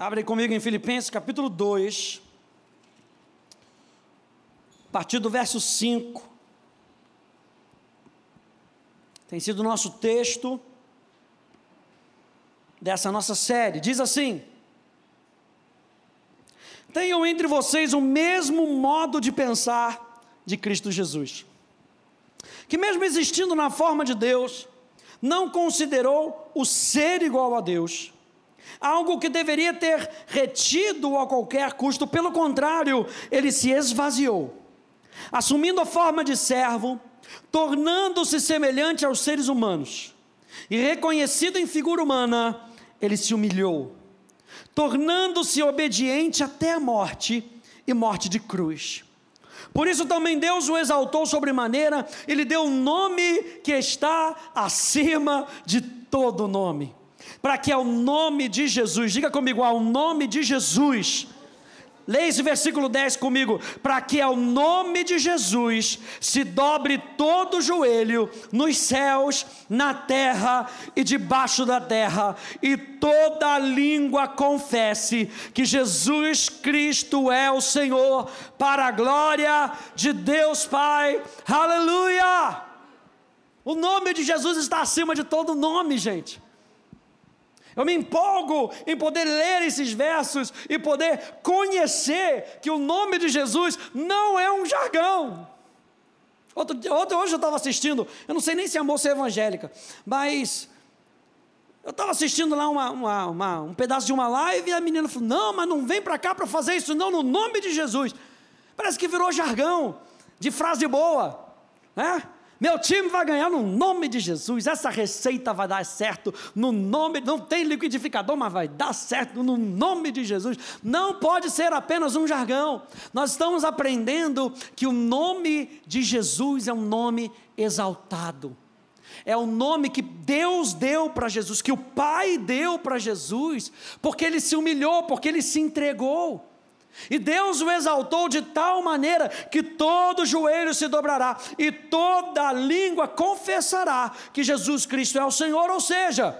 Abre comigo em Filipenses capítulo 2, a partir do verso 5. Tem sido o nosso texto dessa nossa série. Diz assim: Tenham entre vocês o mesmo modo de pensar de Cristo Jesus, que, mesmo existindo na forma de Deus, não considerou o ser igual a Deus algo que deveria ter retido a qualquer custo, pelo contrário, ele se esvaziou, assumindo a forma de servo, tornando-se semelhante aos seres humanos, e reconhecido em figura humana, ele se humilhou, tornando-se obediente até a morte e morte de cruz. Por isso também Deus o exaltou sobremaneira e lhe deu um nome que está acima de todo nome. Para que ao nome de Jesus, diga comigo, ao nome de Jesus, Leia esse versículo 10 comigo. Para que ao nome de Jesus se dobre todo o joelho nos céus, na terra e debaixo da terra, e toda língua confesse que Jesus Cristo é o Senhor, para a glória de Deus Pai. Aleluia! O nome de Jesus está acima de todo nome, gente. Eu me empolgo em poder ler esses versos e poder conhecer que o nome de Jesus não é um jargão. Outro, outro, hoje eu estava assistindo, eu não sei nem se a moça é evangélica, mas eu estava assistindo lá uma, uma, uma, um pedaço de uma live e a menina falou: Não, mas não vem para cá para fazer isso, não, no nome de Jesus. Parece que virou jargão de frase boa, né? Meu time vai ganhar no nome de Jesus. Essa receita vai dar certo no nome, não tem liquidificador, mas vai dar certo no nome de Jesus. Não pode ser apenas um jargão. Nós estamos aprendendo que o nome de Jesus é um nome exaltado. É o nome que Deus deu para Jesus, que o Pai deu para Jesus, porque ele se humilhou, porque ele se entregou. E Deus o exaltou de tal maneira que todo joelho se dobrará e toda língua confessará que Jesus Cristo é o Senhor. Ou seja,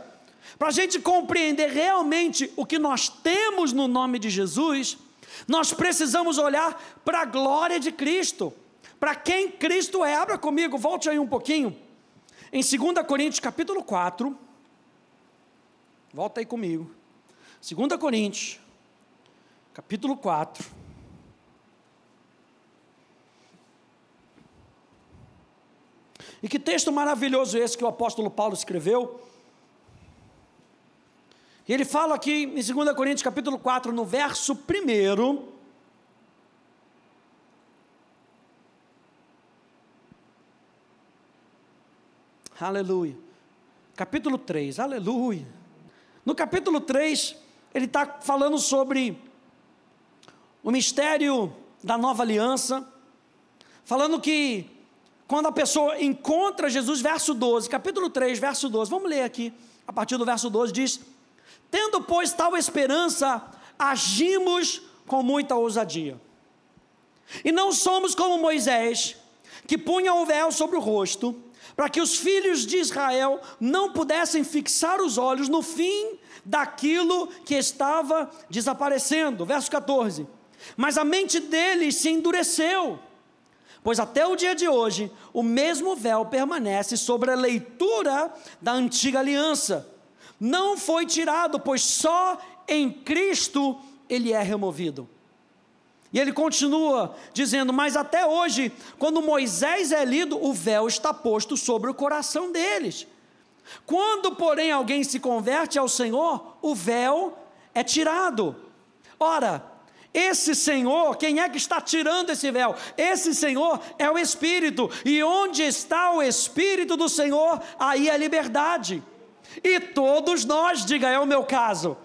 para a gente compreender realmente o que nós temos no nome de Jesus, nós precisamos olhar para a glória de Cristo, para quem Cristo é. Abra comigo, volte aí um pouquinho. Em 2 Coríntios capítulo 4, volta aí comigo. 2 Coríntios capítulo 4. E que texto maravilhoso esse que o apóstolo Paulo escreveu. E ele fala aqui em 2 Coríntios capítulo 4, no verso 1. Aleluia. Capítulo 3, aleluia. No capítulo 3, ele está falando sobre o mistério da nova aliança, falando que quando a pessoa encontra Jesus, verso 12, capítulo 3, verso 12, vamos ler aqui, a partir do verso 12, diz: Tendo, pois, tal esperança, agimos com muita ousadia. E não somos como Moisés, que punha o véu sobre o rosto, para que os filhos de Israel não pudessem fixar os olhos no fim daquilo que estava desaparecendo. Verso 14 mas a mente deles se endureceu, pois até o dia de hoje o mesmo véu permanece sobre a leitura da antiga aliança. Não foi tirado, pois só em Cristo ele é removido. E ele continua dizendo: Mas até hoje, quando Moisés é lido, o véu está posto sobre o coração deles. Quando, porém, alguém se converte ao Senhor, o véu é tirado. Ora, esse Senhor, quem é que está tirando esse véu? Esse Senhor é o Espírito, e onde está o Espírito do Senhor, aí é liberdade. E todos nós, diga, é o meu caso.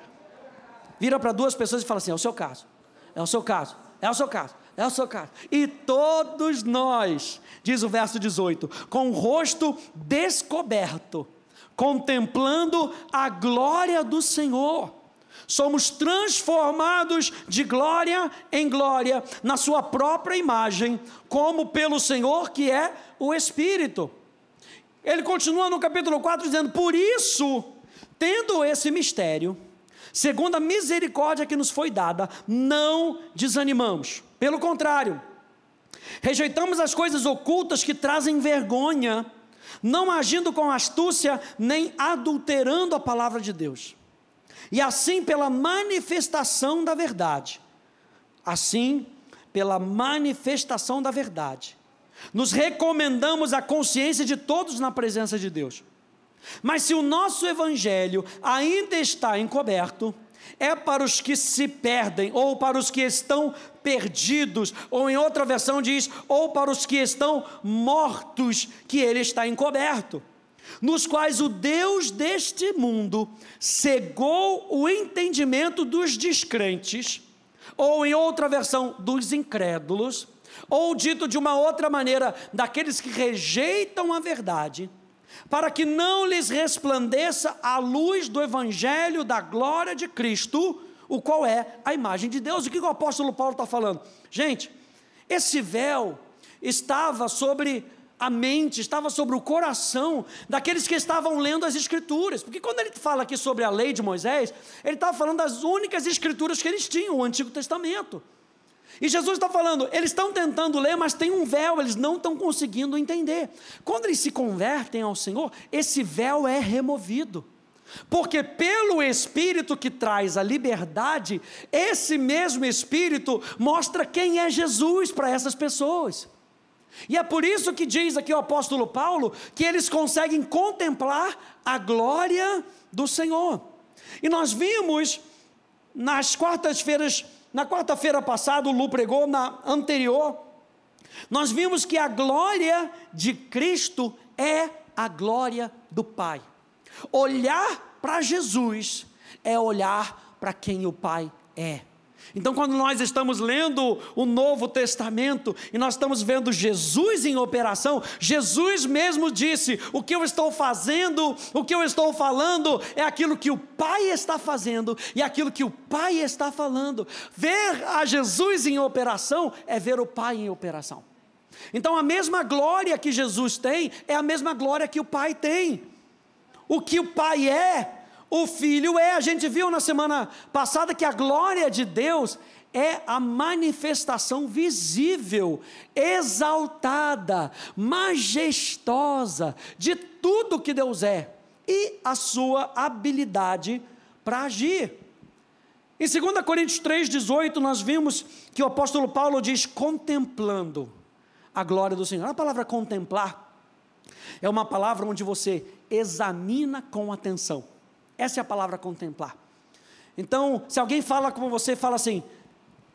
Vira para duas pessoas e fala assim: é o seu caso, é o seu caso, é o seu caso, é o seu caso. E todos nós, diz o verso 18, com o rosto descoberto, contemplando a glória do Senhor somos transformados de glória em glória, na Sua própria imagem, como pelo Senhor que é o Espírito. Ele continua no capítulo 4 dizendo: Por isso, tendo esse mistério, segundo a misericórdia que nos foi dada, não desanimamos. Pelo contrário, rejeitamos as coisas ocultas que trazem vergonha, não agindo com astúcia nem adulterando a palavra de Deus. E assim, pela manifestação da verdade, assim, pela manifestação da verdade, nos recomendamos a consciência de todos na presença de Deus. Mas se o nosso evangelho ainda está encoberto, é para os que se perdem, ou para os que estão perdidos, ou em outra versão diz, ou para os que estão mortos, que ele está encoberto, nos quais o Deus deste mundo cegou o entendimento dos descrentes, ou em outra versão, dos incrédulos, ou dito de uma outra maneira, daqueles que rejeitam a verdade, para que não lhes resplandeça a luz do evangelho da glória de Cristo, o qual é a imagem de Deus. O que o apóstolo Paulo está falando? Gente, esse véu estava sobre a mente, estava sobre o coração daqueles que estavam lendo as Escrituras. Porque quando ele fala aqui sobre a lei de Moisés, ele estava falando das únicas Escrituras que eles tinham, o Antigo Testamento. E Jesus está falando, eles estão tentando ler, mas tem um véu, eles não estão conseguindo entender. Quando eles se convertem ao Senhor, esse véu é removido. Porque pelo Espírito que traz a liberdade, esse mesmo Espírito mostra quem é Jesus para essas pessoas. E é por isso que diz aqui o apóstolo Paulo que eles conseguem contemplar a glória do Senhor. E nós vimos nas quartas-feiras na quarta-feira passada, o Lu pregou, na anterior, nós vimos que a glória de Cristo é a glória do Pai. Olhar para Jesus é olhar para quem o Pai é. Então, quando nós estamos lendo o Novo Testamento e nós estamos vendo Jesus em operação, Jesus mesmo disse: O que eu estou fazendo, o que eu estou falando, é aquilo que o Pai está fazendo e aquilo que o Pai está falando. Ver a Jesus em operação é ver o Pai em operação. Então, a mesma glória que Jesus tem é a mesma glória que o Pai tem. O que o Pai é, o Filho é. A gente viu na semana passada que a glória de Deus é a manifestação visível, exaltada, majestosa de tudo que Deus é e a sua habilidade para agir. Em 2 Coríntios 3,18, nós vimos que o apóstolo Paulo diz: contemplando a glória do Senhor. A palavra contemplar é uma palavra onde você examina com atenção. Essa é a palavra contemplar. Então, se alguém fala com você, fala assim: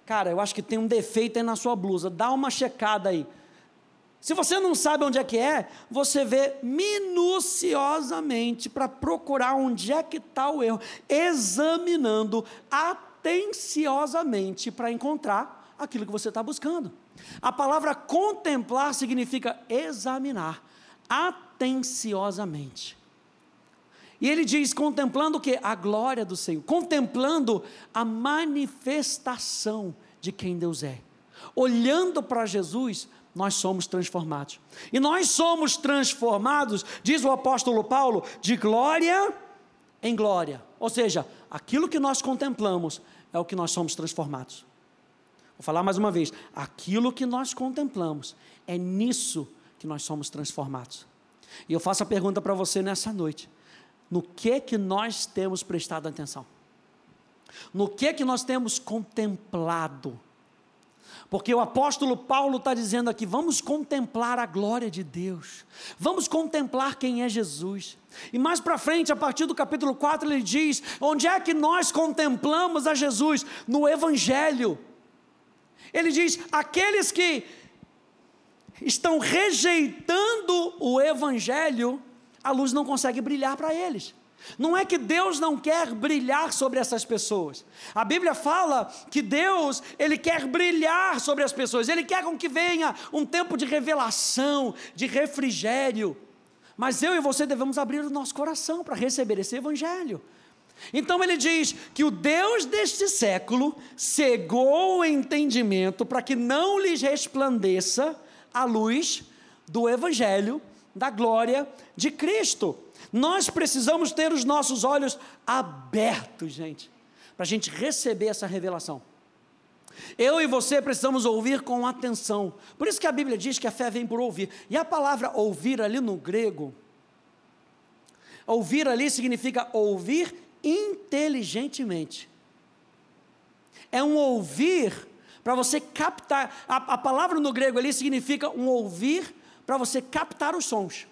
Cara, eu acho que tem um defeito aí na sua blusa, dá uma checada aí. Se você não sabe onde é que é, você vê minuciosamente para procurar onde é que está o erro, examinando atenciosamente para encontrar aquilo que você está buscando. A palavra contemplar significa examinar atenciosamente. E ele diz: contemplando o que? A glória do Senhor, contemplando a manifestação de quem Deus é. Olhando para Jesus, nós somos transformados. E nós somos transformados, diz o apóstolo Paulo, de glória em glória. Ou seja, aquilo que nós contemplamos é o que nós somos transformados. Vou falar mais uma vez: aquilo que nós contemplamos é nisso que nós somos transformados. E eu faço a pergunta para você nessa noite: no que que nós temos prestado atenção, no que que nós temos contemplado. Porque o apóstolo Paulo está dizendo aqui: vamos contemplar a glória de Deus, vamos contemplar quem é Jesus. E mais para frente, a partir do capítulo 4, ele diz: onde é que nós contemplamos a Jesus? No Evangelho. Ele diz: aqueles que estão rejeitando o Evangelho, a luz não consegue brilhar para eles. Não é que Deus não quer brilhar sobre essas pessoas. A Bíblia fala que Deus, ele quer brilhar sobre as pessoas. Ele quer com que venha um tempo de revelação, de refrigério. Mas eu e você devemos abrir o nosso coração para receber esse evangelho. Então ele diz que o Deus deste século cegou o entendimento para que não lhes resplandeça a luz do evangelho da glória de Cristo. Nós precisamos ter os nossos olhos abertos, gente. para a gente receber essa revelação. Eu e você precisamos ouvir com atenção. Por isso que a Bíblia diz que a fé vem por ouvir. E a palavra ouvir ali no grego, ouvir ali significa ouvir inteligentemente. É um ouvir para você captar. A, a, palavra no grego ali significa um ouvir para você captar os sons.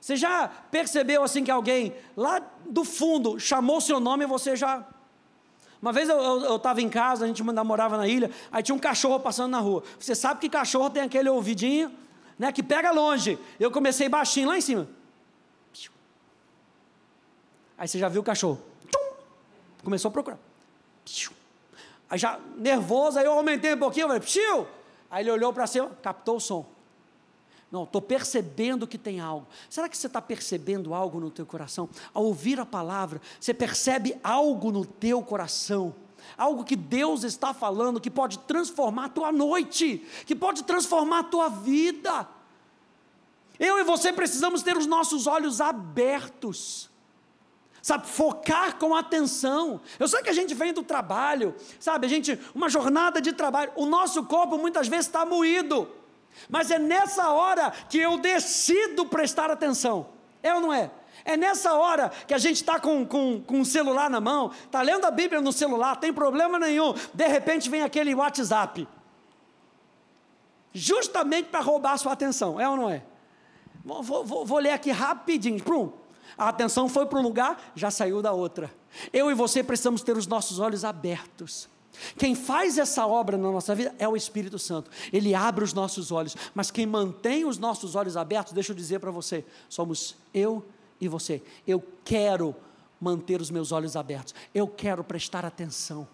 Você já percebeu assim que alguém lá do fundo chamou seu nome e você já. Uma vez eu estava em casa, a gente morava na ilha, aí tinha um cachorro passando na rua. Você sabe que cachorro tem aquele ouvidinho, né, que pega longe. Eu comecei baixinho lá em cima. Aí você já viu o cachorro. Começou a procurar. Aí já nervoso, aí eu aumentei um pouquinho, falei, Psiu! Aí ele olhou para cima, captou o som. Não, estou percebendo que tem algo. Será que você está percebendo algo no teu coração? Ao ouvir a palavra, você percebe algo no teu coração. Algo que Deus está falando que pode transformar a tua noite, que pode transformar a tua vida. Eu e você precisamos ter os nossos olhos abertos sabe, focar com atenção. Eu sei que a gente vem do trabalho, sabe, a gente, uma jornada de trabalho, o nosso corpo muitas vezes está moído, mas é nessa hora que eu decido prestar atenção, é ou não é? É nessa hora que a gente está com, com, com o celular na mão, está lendo a Bíblia no celular, tem problema nenhum, de repente vem aquele WhatsApp, justamente para roubar a sua atenção, é ou não é? Vou, vou, vou ler aqui rapidinho, prum, a atenção foi para um lugar, já saiu da outra. Eu e você precisamos ter os nossos olhos abertos. Quem faz essa obra na nossa vida é o Espírito Santo. Ele abre os nossos olhos, mas quem mantém os nossos olhos abertos, deixa eu dizer para você, somos eu e você. Eu quero manter os meus olhos abertos. Eu quero prestar atenção.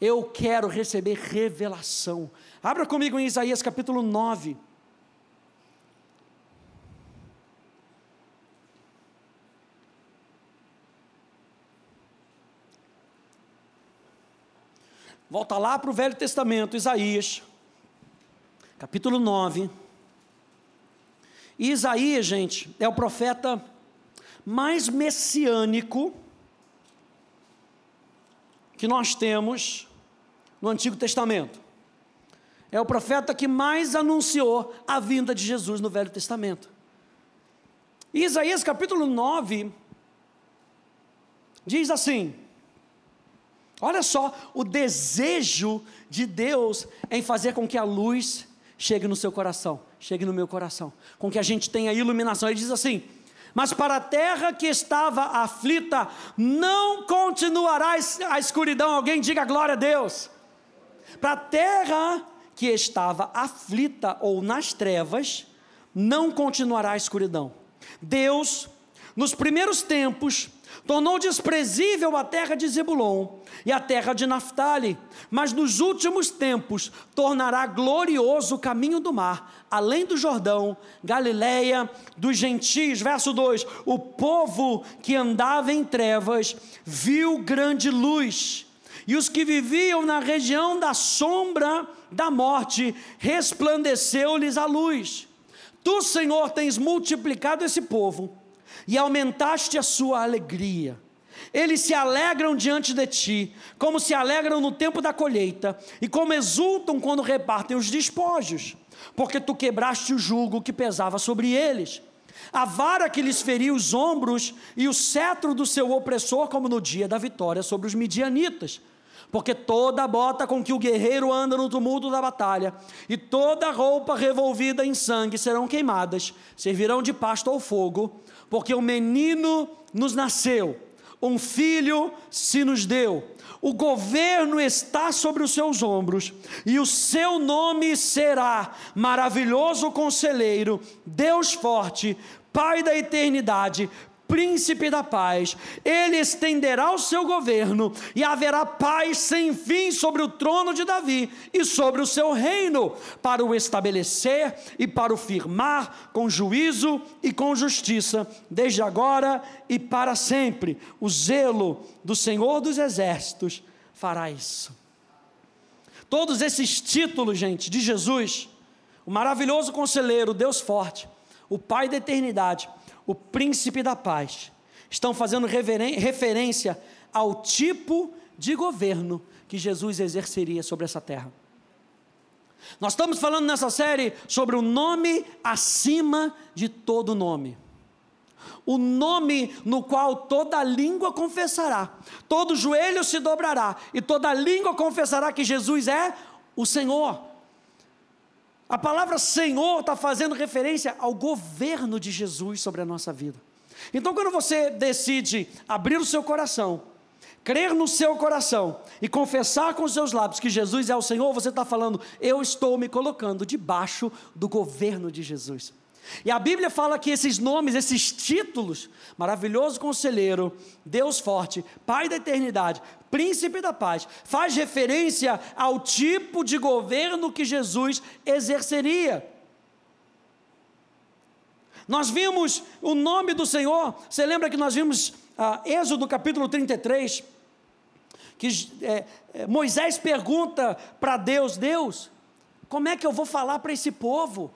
Eu quero receber revelação. Abra comigo em Isaías capítulo 9. Volta lá para o Velho Testamento, Isaías, capítulo 9. E Isaías, gente, é o profeta mais messiânico que nós temos no Antigo Testamento. É o profeta que mais anunciou a vinda de Jesus no Velho Testamento. E Isaías capítulo 9 diz assim: Olha só o desejo de Deus em fazer com que a luz chegue no seu coração, chegue no meu coração, com que a gente tenha iluminação. Ele diz assim: Mas para a terra que estava aflita, não continuará a escuridão. Alguém diga glória a Deus. Para a terra que estava aflita ou nas trevas, não continuará a escuridão. Deus, nos primeiros tempos, tornou desprezível a terra de Zebulon e a terra de Naphtali, mas nos últimos tempos tornará glorioso o caminho do mar, além do Jordão, Galiléia dos gentios. Verso 2: O povo que andava em trevas viu grande luz, e os que viviam na região da sombra da morte resplandeceu-lhes a luz. Tu, Senhor, tens multiplicado esse povo e aumentaste a sua alegria. Eles se alegram diante de ti, como se alegram no tempo da colheita, e como exultam quando repartem os despojos, porque tu quebraste o jugo que pesava sobre eles, a vara que lhes feria os ombros e o cetro do seu opressor, como no dia da vitória sobre os midianitas. Porque toda bota com que o guerreiro anda no tumulto da batalha, e toda roupa revolvida em sangue serão queimadas, servirão de pasto ao fogo, porque o menino nos nasceu, um filho se nos deu, o governo está sobre os seus ombros, e o seu nome será Maravilhoso Conselheiro, Deus Forte, Pai da Eternidade, príncipe da paz, ele estenderá o seu governo e haverá paz sem fim sobre o trono de Davi e sobre o seu reino, para o estabelecer e para o firmar com juízo e com justiça, desde agora e para sempre. O zelo do Senhor dos exércitos fará isso. Todos esses títulos, gente, de Jesus, o maravilhoso conselheiro, Deus forte, o Pai da eternidade, o príncipe da paz, estão fazendo referência ao tipo de governo que Jesus exerceria sobre essa terra. Nós estamos falando nessa série sobre o nome acima de todo nome. O nome no qual toda língua confessará, todo joelho se dobrará e toda língua confessará que Jesus é o Senhor. A palavra Senhor está fazendo referência ao governo de Jesus sobre a nossa vida. Então, quando você decide abrir o seu coração, crer no seu coração e confessar com os seus lábios que Jesus é o Senhor, você está falando, eu estou me colocando debaixo do governo de Jesus. E a Bíblia fala que esses nomes, esses títulos, maravilhoso conselheiro, Deus forte, Pai da eternidade, Príncipe da paz, faz referência ao tipo de governo que Jesus exerceria. Nós vimos o nome do Senhor, você lembra que nós vimos ah, Êxodo capítulo 33, que é, é, Moisés pergunta para Deus: Deus, como é que eu vou falar para esse povo?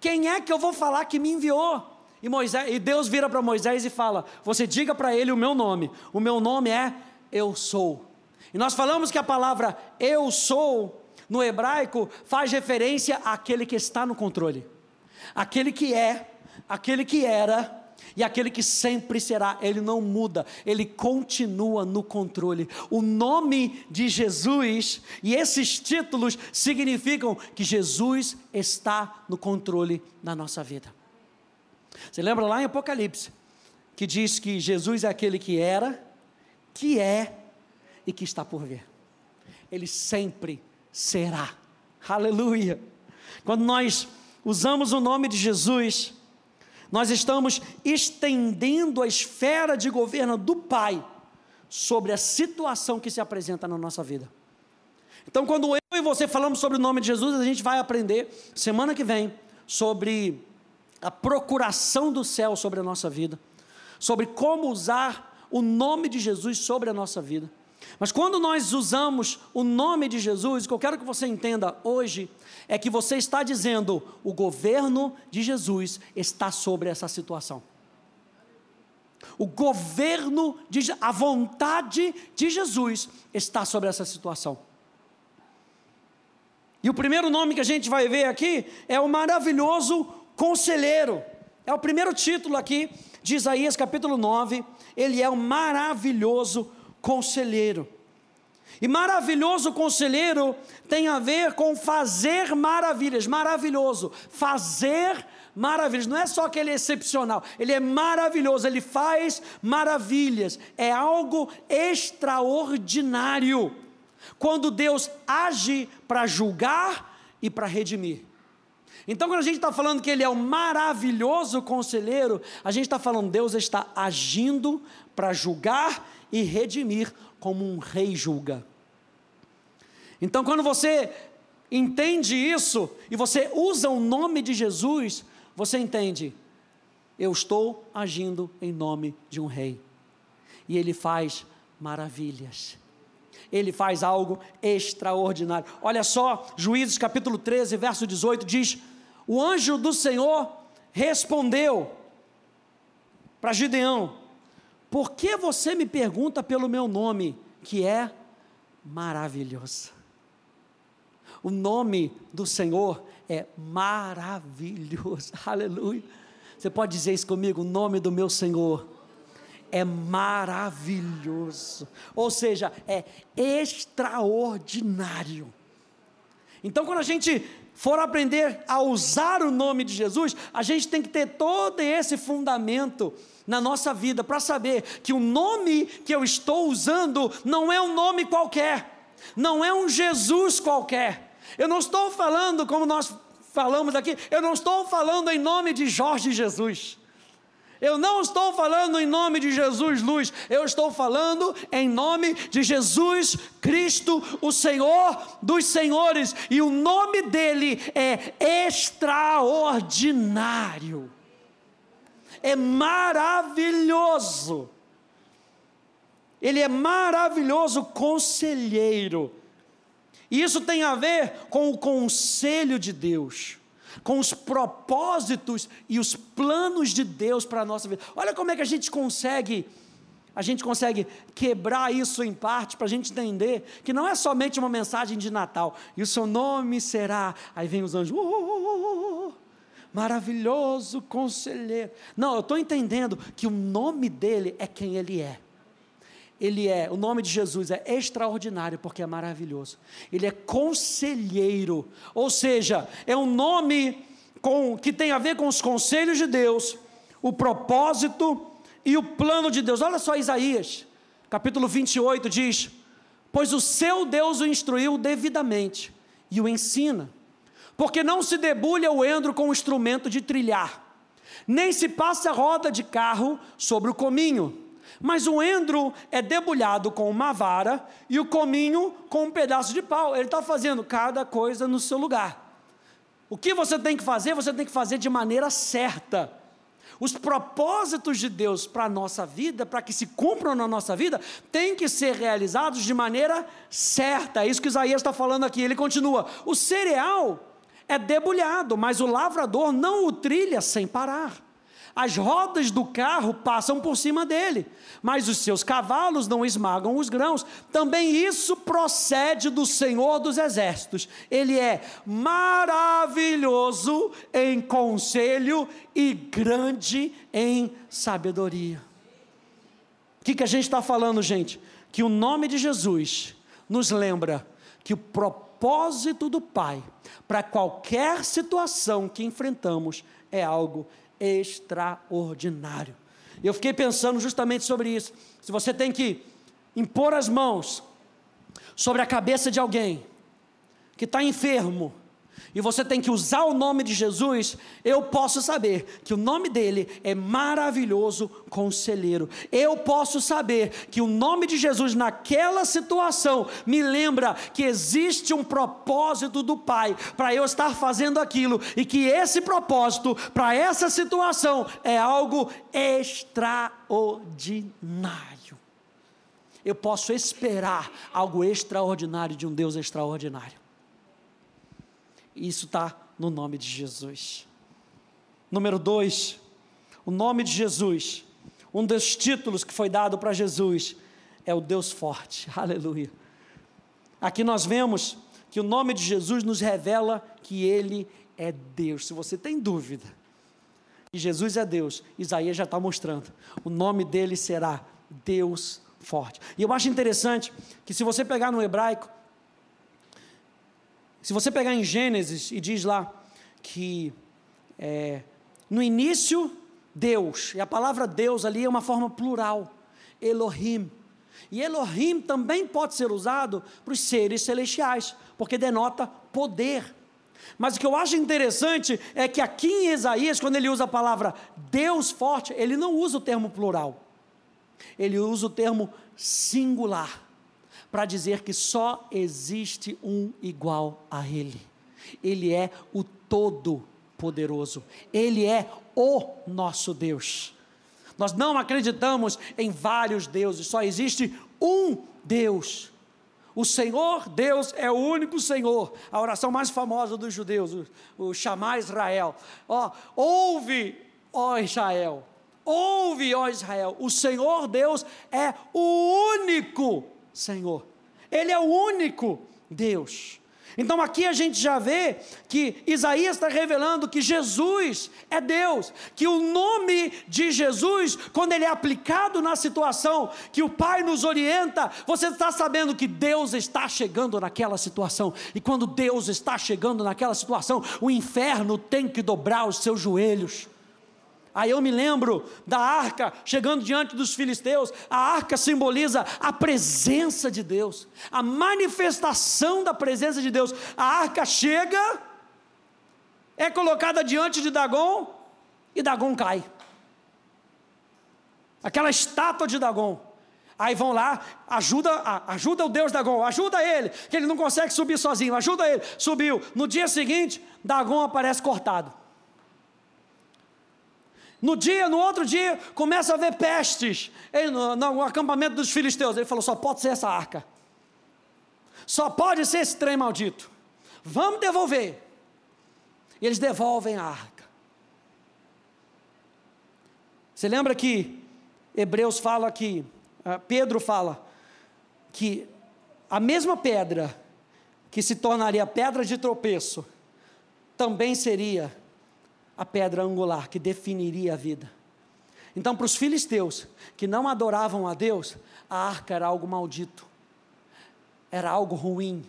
Quem é que eu vou falar que me enviou? E, Moisés, e Deus vira para Moisés e fala: Você diga para ele o meu nome. O meu nome é Eu Sou. E nós falamos que a palavra Eu Sou, no hebraico, faz referência àquele que está no controle, aquele que é, aquele que era e aquele que sempre será, ele não muda, ele continua no controle. O nome de Jesus e esses títulos significam que Jesus está no controle da nossa vida. Você lembra lá em Apocalipse, que diz que Jesus é aquele que era, que é e que está por vir. Ele sempre será. Aleluia. Quando nós usamos o nome de Jesus, nós estamos estendendo a esfera de governo do Pai sobre a situação que se apresenta na nossa vida. Então, quando eu e você falamos sobre o nome de Jesus, a gente vai aprender semana que vem sobre a procuração do céu sobre a nossa vida, sobre como usar o nome de Jesus sobre a nossa vida. Mas quando nós usamos o nome de Jesus, o que eu quero que você entenda hoje é que você está dizendo: o governo de Jesus está sobre essa situação. O governo, de, a vontade de Jesus está sobre essa situação. E o primeiro nome que a gente vai ver aqui é o maravilhoso conselheiro. É o primeiro título aqui de Isaías capítulo 9. Ele é o maravilhoso conselheiro. E maravilhoso conselheiro tem a ver com fazer maravilhas, maravilhoso, fazer maravilhas, não é só que ele é excepcional, ele é maravilhoso, ele faz maravilhas, é algo extraordinário. Quando Deus age para julgar e para redimir. Então, quando a gente está falando que Ele é o maravilhoso conselheiro, a gente está falando Deus está agindo para julgar e redimir como um rei julga. Então, quando você entende isso e você usa o nome de Jesus, você entende, eu estou agindo em nome de um rei. E ele faz maravilhas. Ele faz algo extraordinário. Olha só, Juízes capítulo 13, verso 18 diz: O anjo do Senhor respondeu para Gideão: Por que você me pergunta pelo meu nome, que é maravilhoso? O nome do Senhor é maravilhoso. Aleluia. Você pode dizer isso comigo? O nome do meu Senhor é maravilhoso. Ou seja, é extraordinário. Então, quando a gente for aprender a usar o nome de Jesus, a gente tem que ter todo esse fundamento na nossa vida para saber que o nome que eu estou usando não é um nome qualquer, não é um Jesus qualquer eu não estou falando como nós falamos aqui, eu não estou falando em nome de Jorge Jesus. Eu não estou falando em nome de Jesus Luz, eu estou falando em nome de Jesus Cristo, o Senhor dos Senhores, e o nome dele é extraordinário, é maravilhoso. Ele é maravilhoso conselheiro. E isso tem a ver com o conselho de Deus, com os propósitos e os planos de Deus para a nossa vida. Olha como é que a gente consegue a gente consegue quebrar isso em parte para a gente entender que não é somente uma mensagem de Natal, e o seu nome será. Aí vem os anjos, oh, oh, oh, maravilhoso conselheiro. Não, eu estou entendendo que o nome dele é quem ele é. Ele é, o nome de Jesus é extraordinário porque é maravilhoso. Ele é conselheiro, ou seja, é um nome com, que tem a ver com os conselhos de Deus, o propósito e o plano de Deus. Olha só Isaías, capítulo 28 diz: Pois o seu Deus o instruiu devidamente e o ensina, porque não se debulha o endro com o instrumento de trilhar, nem se passa roda de carro sobre o cominho, mas o endro é debulhado com uma vara e o cominho com um pedaço de pau. Ele está fazendo cada coisa no seu lugar. O que você tem que fazer, você tem que fazer de maneira certa. Os propósitos de Deus para a nossa vida, para que se cumpram na nossa vida, têm que ser realizados de maneira certa. É isso que Isaías está falando aqui. Ele continua: o cereal é debulhado, mas o lavrador não o trilha sem parar. As rodas do carro passam por cima dele, mas os seus cavalos não esmagam os grãos. Também isso procede do Senhor dos Exércitos. Ele é maravilhoso em conselho e grande em sabedoria. O que, que a gente está falando, gente? Que o nome de Jesus nos lembra que o propósito do Pai para qualquer situação que enfrentamos é algo extraordinário. Eu fiquei pensando justamente sobre isso. Se você tem que impor as mãos sobre a cabeça de alguém que está enfermo, e você tem que usar o nome de Jesus, eu posso saber que o nome dele é maravilhoso conselheiro. Eu posso saber que o nome de Jesus naquela situação me lembra que existe um propósito do Pai para eu estar fazendo aquilo e que esse propósito para essa situação é algo extraordinário. Eu posso esperar algo extraordinário de um Deus extraordinário. Isso está no nome de Jesus. Número dois, o nome de Jesus, um dos títulos que foi dado para Jesus é o Deus forte, aleluia. Aqui nós vemos que o nome de Jesus nos revela que Ele é Deus. Se você tem dúvida que Jesus é Deus, Isaías já está mostrando, o nome dele será Deus forte. E eu acho interessante que se você pegar no hebraico, se você pegar em Gênesis e diz lá que é, no início, Deus, e a palavra Deus ali é uma forma plural, Elohim. E Elohim também pode ser usado para os seres celestiais, porque denota poder. Mas o que eu acho interessante é que aqui em Isaías, quando ele usa a palavra Deus forte, ele não usa o termo plural, ele usa o termo singular para dizer que só existe um igual a Ele. Ele é o Todo-Poderoso, Ele é o nosso Deus. Nós não acreditamos em vários deuses, só existe um Deus. O Senhor Deus é o único Senhor. A oração mais famosa dos judeus, o, chamar Israel. Ó, ouve, ó Israel. Ouve, ó Israel. O Senhor Deus é o único Senhor. Ele é o único Deus. Então aqui a gente já vê que Isaías está revelando que Jesus é Deus, que o nome de Jesus, quando ele é aplicado na situação que o Pai nos orienta, você está sabendo que Deus está chegando naquela situação, e quando Deus está chegando naquela situação, o inferno tem que dobrar os seus joelhos. Aí eu me lembro da arca chegando diante dos filisteus. A arca simboliza a presença de Deus, a manifestação da presença de Deus. A arca chega, é colocada diante de Dagon e Dagon cai. Aquela estátua de Dagon. Aí vão lá, ajuda, ajuda o Deus Dagon, ajuda ele, que ele não consegue subir sozinho, ajuda ele. Subiu. No dia seguinte, Dagon aparece cortado. No dia, no outro dia, começa a haver pestes no, no acampamento dos filisteus. Ele falou: só pode ser essa arca. Só pode ser esse trem maldito. Vamos devolver. E eles devolvem a arca. Você lembra que Hebreus fala que ah, Pedro fala que a mesma pedra que se tornaria pedra de tropeço, também seria a pedra angular que definiria a vida. Então, para os filisteus que não adoravam a Deus, a arca era algo maldito, era algo ruim.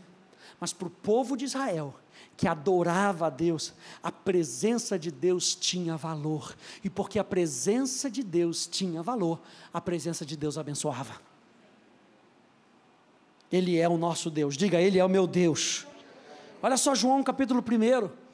Mas para o povo de Israel, que adorava a Deus, a presença de Deus tinha valor. E porque a presença de Deus tinha valor, a presença de Deus abençoava. Ele é o nosso Deus. Diga, Ele é o meu Deus. Olha só João capítulo 1.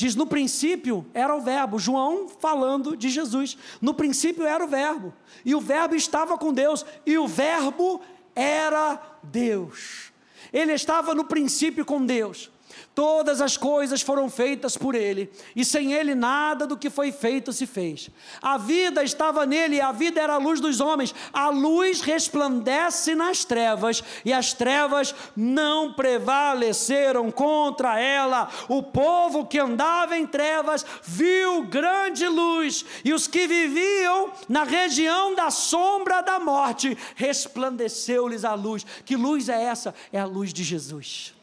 Diz: no princípio era o Verbo, João falando de Jesus. No princípio era o Verbo, e o Verbo estava com Deus, e o Verbo era Deus. Ele estava no princípio com Deus. Todas as coisas foram feitas por ele, e sem ele nada do que foi feito se fez. A vida estava nele, e a vida era a luz dos homens. A luz resplandece nas trevas, e as trevas não prevaleceram contra ela. O povo que andava em trevas viu grande luz, e os que viviam na região da sombra da morte, resplandeceu-lhes a luz. Que luz é essa? É a luz de Jesus.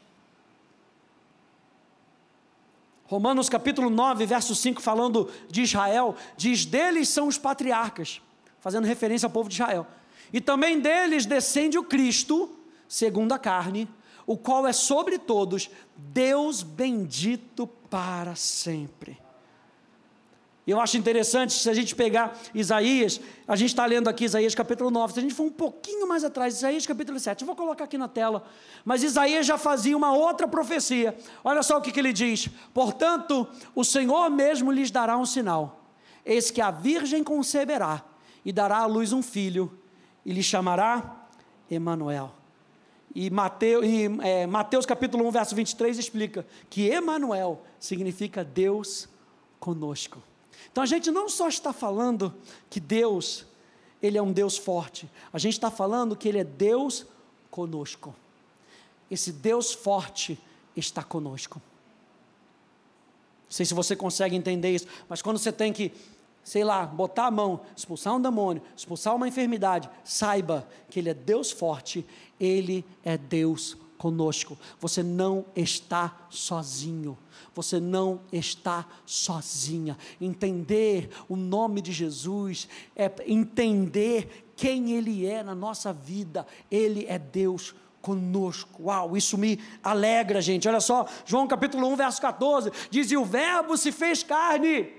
Romanos capítulo 9, verso 5, falando de Israel, diz: Deles são os patriarcas, fazendo referência ao povo de Israel. E também deles descende o Cristo, segundo a carne, o qual é sobre todos, Deus bendito para sempre. Eu acho interessante, se a gente pegar Isaías, a gente está lendo aqui Isaías capítulo 9, se a gente for um pouquinho mais atrás, Isaías capítulo 7, eu vou colocar aqui na tela, mas Isaías já fazia uma outra profecia, olha só o que, que ele diz: portanto, o Senhor mesmo lhes dará um sinal, eis que a virgem conceberá e dará à luz um filho, e lhe chamará Emanuel. E Mateus, e, é, Mateus capítulo 1, verso 23 explica que Emanuel significa Deus conosco. Então a gente não só está falando que Deus, Ele é um Deus forte, a gente está falando que Ele é Deus conosco. Esse Deus forte está conosco. Não sei se você consegue entender isso, mas quando você tem que, sei lá, botar a mão, expulsar um demônio, expulsar uma enfermidade, saiba que Ele é Deus forte, Ele é Deus conosco. Você não está sozinho. Você não está sozinha. Entender o nome de Jesus é entender quem Ele é na nossa vida. Ele é Deus conosco. Uau, isso me alegra, gente. Olha só, João capítulo 1, verso 14: diz: E o Verbo se fez carne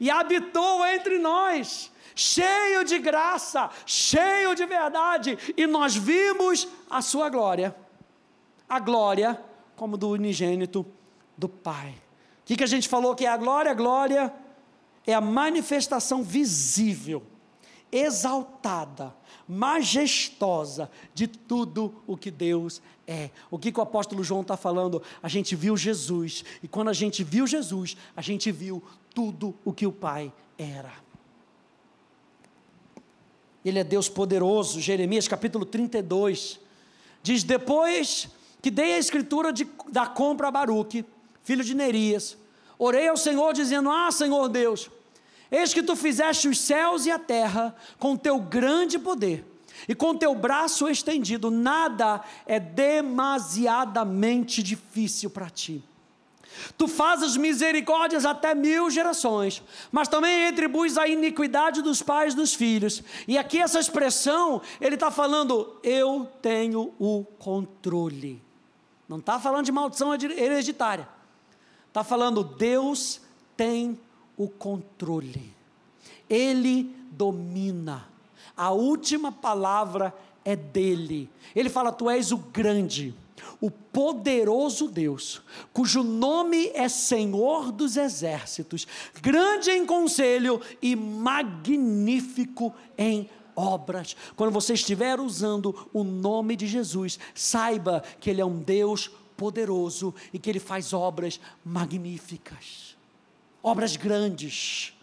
e habitou entre nós cheio de graça, cheio de verdade, e nós vimos a sua glória, a glória como do unigênito do Pai. O que, que a gente falou que é a glória? A glória é a manifestação visível, exaltada, majestosa de tudo o que Deus é. O que, que o apóstolo João está falando? A gente viu Jesus, e quando a gente viu Jesus, a gente viu tudo o que o Pai era. Ele é Deus poderoso, Jeremias capítulo 32, diz: Depois que dei a escritura de, da compra a Baruque, filho de Nerias. Orei ao Senhor dizendo: Ah, Senhor Deus, eis que tu fizeste os céus e a terra com teu grande poder e com teu braço estendido, nada é demasiadamente difícil para ti. Tu fazes misericórdias até mil gerações, mas também retribuis a iniquidade dos pais dos filhos. E aqui essa expressão, ele está falando, eu tenho o controle. Não está falando de maldição hereditária. Está falando, Deus tem o controle, Ele domina, a última palavra é dele. Ele fala: Tu és o grande, o poderoso Deus, cujo nome é Senhor dos Exércitos, grande em conselho e magnífico em obras. Quando você estiver usando o nome de Jesus, saiba que Ele é um Deus poderoso e que Ele faz obras magníficas, obras grandes.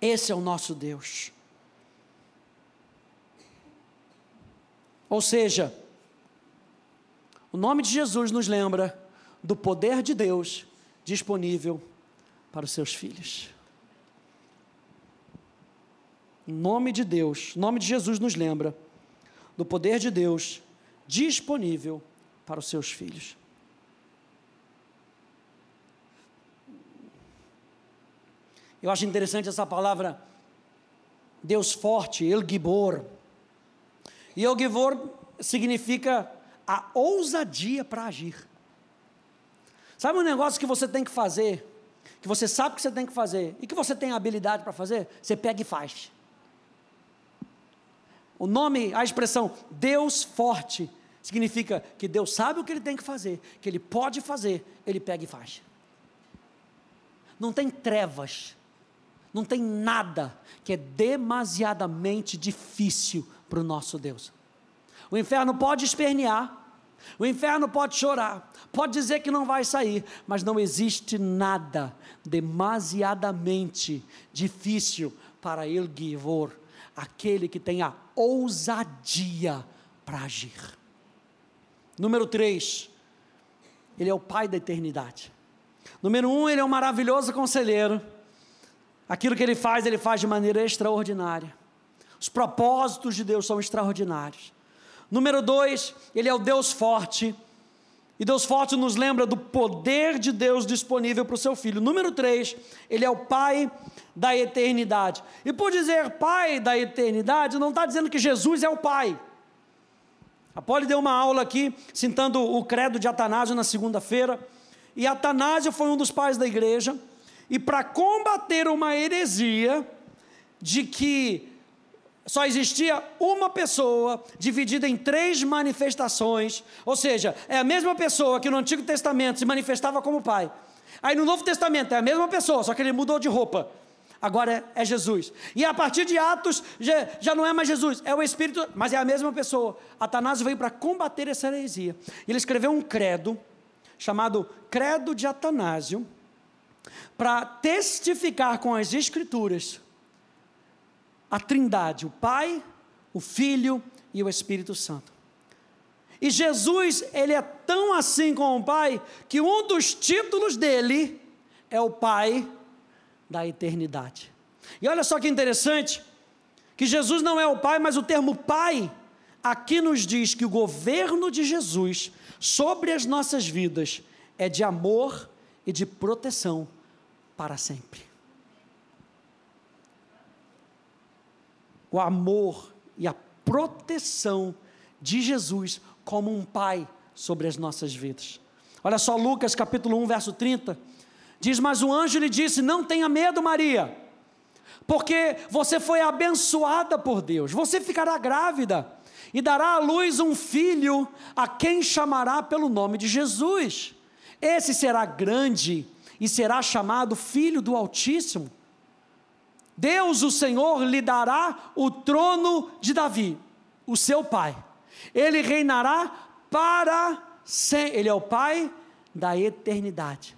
Esse é o nosso Deus. Ou seja, o nome de Jesus nos lembra do poder de Deus disponível para os seus filhos. Nome de Deus, nome de Jesus nos lembra do poder de Deus disponível para os seus filhos. Eu acho interessante essa palavra Deus forte, El Gibor. E El Gibor significa a ousadia para agir. Sabe um negócio que você tem que fazer, que você sabe que você tem que fazer e que você tem habilidade para fazer? Você pega e faz. O nome, a expressão Deus forte, significa que Deus sabe o que ele tem que fazer, que ele pode fazer, ele pega e faz. Não tem trevas, não tem nada que é demasiadamente difícil para o nosso Deus. O inferno pode espernear, o inferno pode chorar, pode dizer que não vai sair, mas não existe nada demasiadamente difícil para El Givor, aquele que tem a ousadia para agir. Número 3, ele é o Pai da eternidade. Número 1, um, ele é um maravilhoso conselheiro. Aquilo que ele faz, ele faz de maneira extraordinária. Os propósitos de Deus são extraordinários. Número dois, ele é o Deus forte. E Deus forte nos lembra do poder de Deus disponível para o seu filho. Número três, ele é o Pai da eternidade. E por dizer Pai da eternidade, não está dizendo que Jesus é o Pai. A Poli deu uma aula aqui, citando o credo de Atanásio na segunda-feira. E Atanásio foi um dos pais da igreja. E para combater uma heresia de que só existia uma pessoa dividida em três manifestações, ou seja, é a mesma pessoa que no Antigo Testamento se manifestava como Pai. Aí no Novo Testamento é a mesma pessoa, só que ele mudou de roupa. Agora é, é Jesus. E a partir de Atos já, já, não é mais Jesus, é o Espírito, mas é a mesma pessoa. Atanásio veio para combater essa heresia. Ele escreveu um credo chamado Credo de Atanásio para testificar com as Escrituras a Trindade, o Pai, o Filho e o Espírito Santo. E Jesus, ele é tão assim com o Pai, que um dos títulos dele é o Pai da eternidade. E olha só que interessante, que Jesus não é o Pai, mas o termo Pai aqui nos diz que o governo de Jesus sobre as nossas vidas é de amor e de proteção para sempre. O amor e a proteção de Jesus como um pai sobre as nossas vidas. Olha só Lucas capítulo 1, verso 30. Diz: Mas o anjo lhe disse: Não tenha medo, Maria, porque você foi abençoada por Deus, você ficará grávida e dará à luz um filho, a quem chamará pelo nome de Jesus. Esse será grande e será chamado Filho do Altíssimo. Deus, o Senhor, lhe dará o trono de Davi, o seu pai. Ele reinará para sempre. Ele é o pai da eternidade.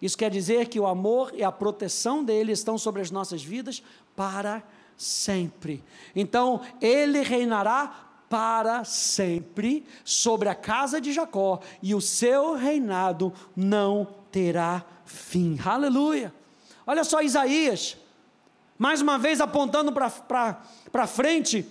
Isso quer dizer que o amor e a proteção dele estão sobre as nossas vidas para sempre. Então, ele reinará para sempre sobre a casa de Jacó, e o seu reinado não terá fim. Aleluia! Olha só Isaías, mais uma vez apontando para frente,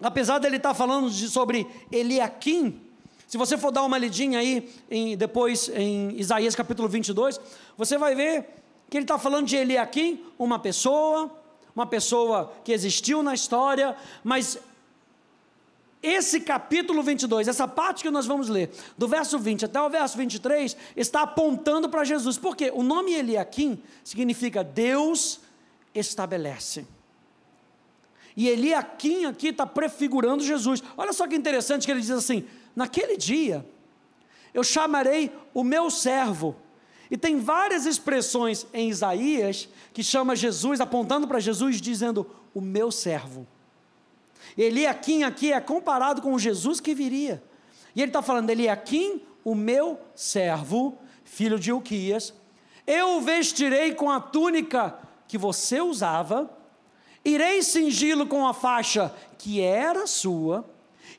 apesar dele estar tá falando de, sobre Eliakim, se você for dar uma lidinha aí, em, depois em Isaías capítulo 22, você vai ver que ele está falando de Eliakim, uma pessoa, uma pessoa que existiu na história, mas esse capítulo 22, essa parte que nós vamos ler, do verso 20 até o verso 23, está apontando para Jesus. Por quê? O nome Eliakim significa Deus estabelece. E Eliakim aqui está prefigurando Jesus. Olha só que interessante que ele diz assim: naquele dia eu chamarei o meu servo. E tem várias expressões em Isaías que chama Jesus, apontando para Jesus, dizendo: o meu servo. Eliakim aqui é comparado com o Jesus que viria. E ele está falando, Eliakim, o meu servo, filho de Uquias, eu o vestirei com a túnica que você usava, irei cingi-lo com a faixa que era sua,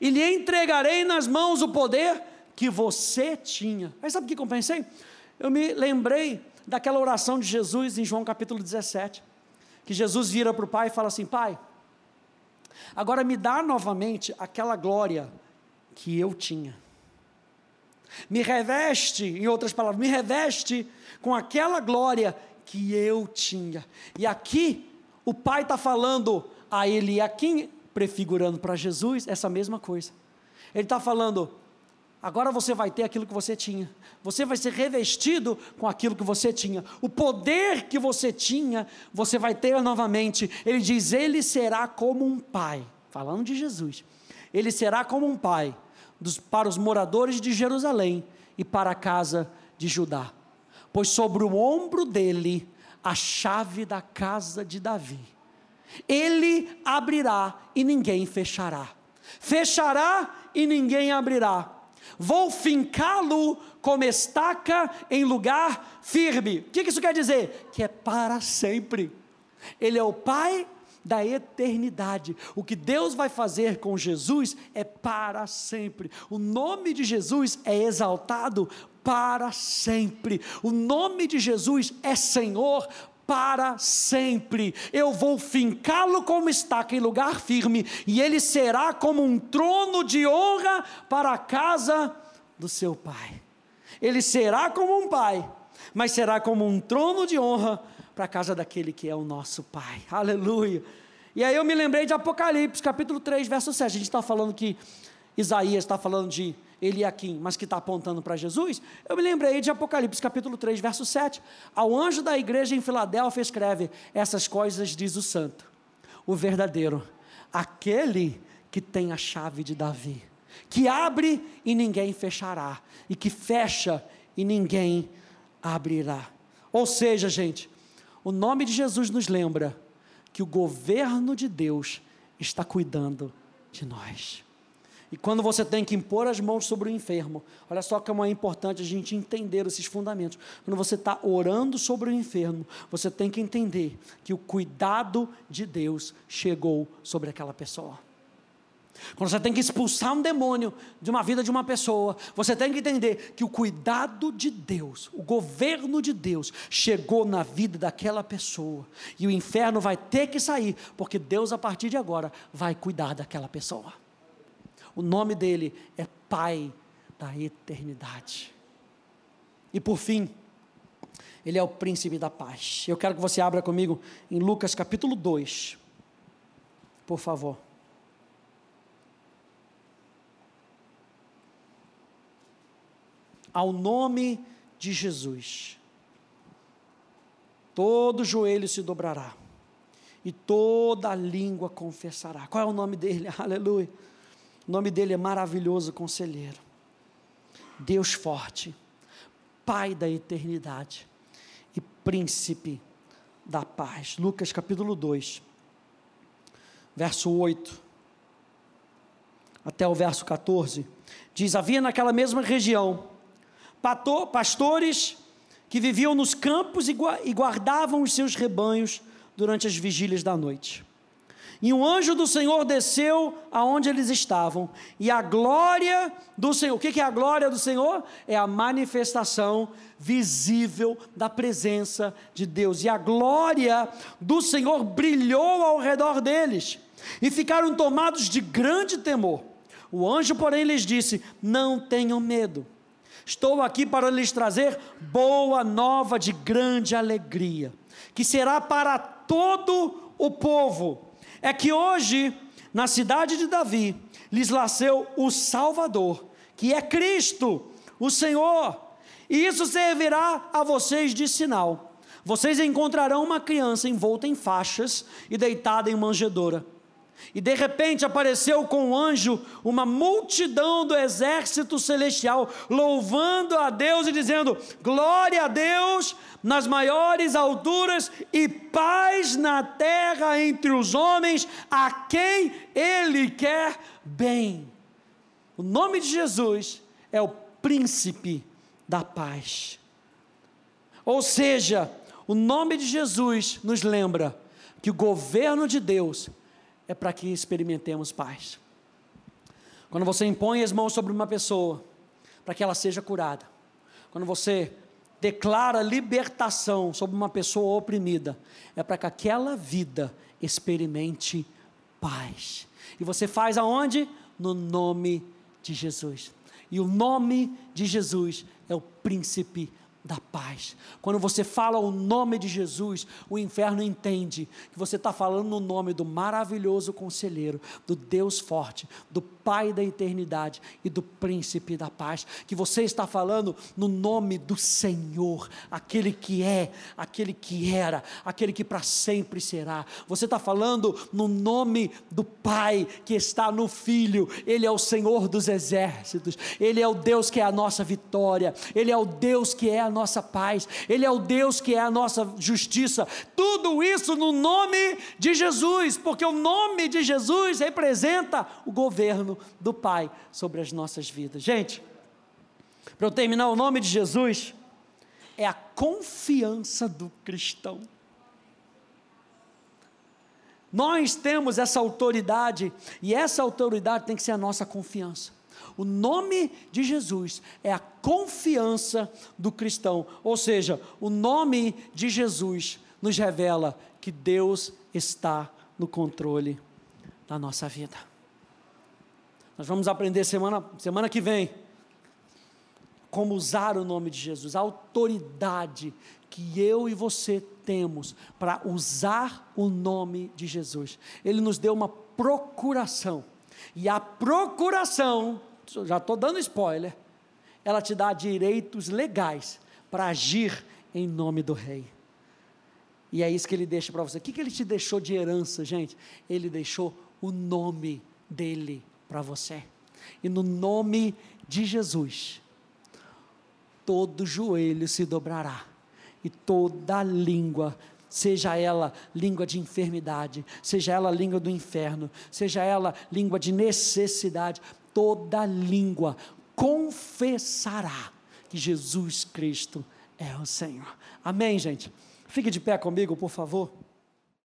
e lhe entregarei nas mãos o poder que você tinha. Aí sabe o que eu pensei? Eu me lembrei daquela oração de Jesus em João capítulo 17, que Jesus vira para o pai e fala assim: Pai, agora me dá novamente aquela glória que eu tinha. Me reveste, em outras palavras, me reveste com aquela glória que eu tinha. E aqui o pai está falando a Eliakim, prefigurando para Jesus essa mesma coisa. Ele está falando: agora você vai ter aquilo que você tinha, você vai ser revestido com aquilo que você tinha, o poder que você tinha, você vai ter novamente. Ele diz: Ele será como um pai, falando de Jesus, ele será como um pai dos, para os moradores de Jerusalém e para a casa de Judá, pois sobre o ombro dele a chave da casa de Davi. Ele abrirá e ninguém fechará, fechará e ninguém abrirá. Vou fincá-lo como estaca em lugar firme. O que isso quer dizer? Que é para sempre. Ele é o Pai da eternidade. O que Deus vai fazer com Jesus é para sempre. O nome de Jesus é exaltado para sempre. O nome de Jesus é Senhor para sempre. Eu vou fincá-lo como estaca em lugar firme, e ele será como um trono de honra para a casa do seu pai. Ele será como um pai, mas será como um trono de honra para a casa daquele que é o nosso pai. Aleluia. E aí eu me lembrei de Apocalipse, capítulo 3, verso 7. A gente está falando que Isaías está falando de Eliakim, mas que está apontando para Jesus, eu me lembrei de Apocalipse capítulo 3, verso 7. Ao anjo da igreja em Filadélfia escreve: Essas coisas diz o santo, o verdadeiro, aquele que tem a chave de Davi, que abre e ninguém fechará, e que fecha e ninguém abrirá. Ou seja, gente, o nome de Jesus nos lembra que o governo de Deus está cuidando de nós. E quando você tem que impor as mãos sobre o enfermo, olha só como é importante a gente entender esses fundamentos. Quando você está orando sobre o enfermo, você tem que entender que o cuidado de Deus chegou sobre aquela pessoa. Quando você tem que expulsar um demônio de uma vida de uma pessoa, você tem que entender que o cuidado de Deus, o governo de Deus, chegou na vida daquela pessoa. E o inferno vai ter que sair, porque Deus, a partir de agora, vai cuidar daquela pessoa. O nome dele é Pai da eternidade. E por fim, ele é o príncipe da paz. Eu quero que você abra comigo em Lucas capítulo 2. Por favor. Ao nome de Jesus, todo joelho se dobrará e toda língua confessará. Qual é o nome dele? Aleluia o nome dele é maravilhoso conselheiro, Deus forte, Pai da eternidade e príncipe da paz. Lucas capítulo 2, verso 8 até o verso 14, diz: Havia naquela mesma região pastores que viviam nos campos e guardavam os seus rebanhos durante as vigílias da noite. E um anjo do Senhor desceu aonde eles estavam, e a glória do Senhor, o que é a glória do Senhor? É a manifestação visível da presença de Deus, e a glória do Senhor brilhou ao redor deles, e ficaram tomados de grande temor. O anjo, porém, lhes disse: Não tenham medo, estou aqui para lhes trazer boa nova de grande alegria, que será para todo o povo é que hoje, na cidade de Davi, lhes nasceu o Salvador, que é Cristo, o Senhor. E isso servirá a vocês de sinal. Vocês encontrarão uma criança envolta em faixas e deitada em manjedoura. E de repente apareceu com o anjo uma multidão do exército celestial, louvando a Deus e dizendo: Glória a Deus nas maiores alturas e paz na terra entre os homens, a quem Ele quer bem. O nome de Jesus é o príncipe da paz. Ou seja, o nome de Jesus nos lembra que o governo de Deus é para que experimentemos paz. Quando você impõe as mãos sobre uma pessoa, para que ela seja curada. Quando você declara libertação sobre uma pessoa oprimida, é para que aquela vida experimente paz. E você faz aonde? No nome de Jesus. E o nome de Jesus é o príncipe da paz. Quando você fala o nome de Jesus, o inferno entende que você está falando no nome do maravilhoso conselheiro, do Deus forte, do Pai da eternidade e do príncipe da paz. Que você está falando no nome do Senhor, aquele que é, aquele que era, aquele que para sempre será. Você está falando no nome do Pai que está no Filho, Ele é o Senhor dos exércitos, Ele é o Deus que é a nossa vitória, Ele é o Deus que é a nossa paz, Ele é o Deus que é a nossa justiça. Tudo isso no nome de Jesus, porque o nome de Jesus representa o governo do Pai sobre as nossas vidas. Gente, para eu terminar, o nome de Jesus é a confiança do cristão. Nós temos essa autoridade e essa autoridade tem que ser a nossa confiança. O nome de Jesus é a confiança do cristão, ou seja, o nome de Jesus nos revela que Deus está no controle da nossa vida. Nós vamos aprender semana, semana que vem como usar o nome de Jesus, a autoridade que eu e você temos para usar o nome de Jesus. Ele nos deu uma procuração. E a procuração já estou dando spoiler, ela te dá direitos legais para agir em nome do rei. E é isso que ele deixa para você. O que, que ele te deixou de herança, gente? Ele deixou o nome dele para você. E no nome de Jesus, todo joelho se dobrará, e toda língua seja ela língua de enfermidade, seja ela língua do inferno, seja ela língua de necessidade, toda língua confessará que Jesus Cristo é o Senhor. Amém, gente? Fique de pé comigo, por favor.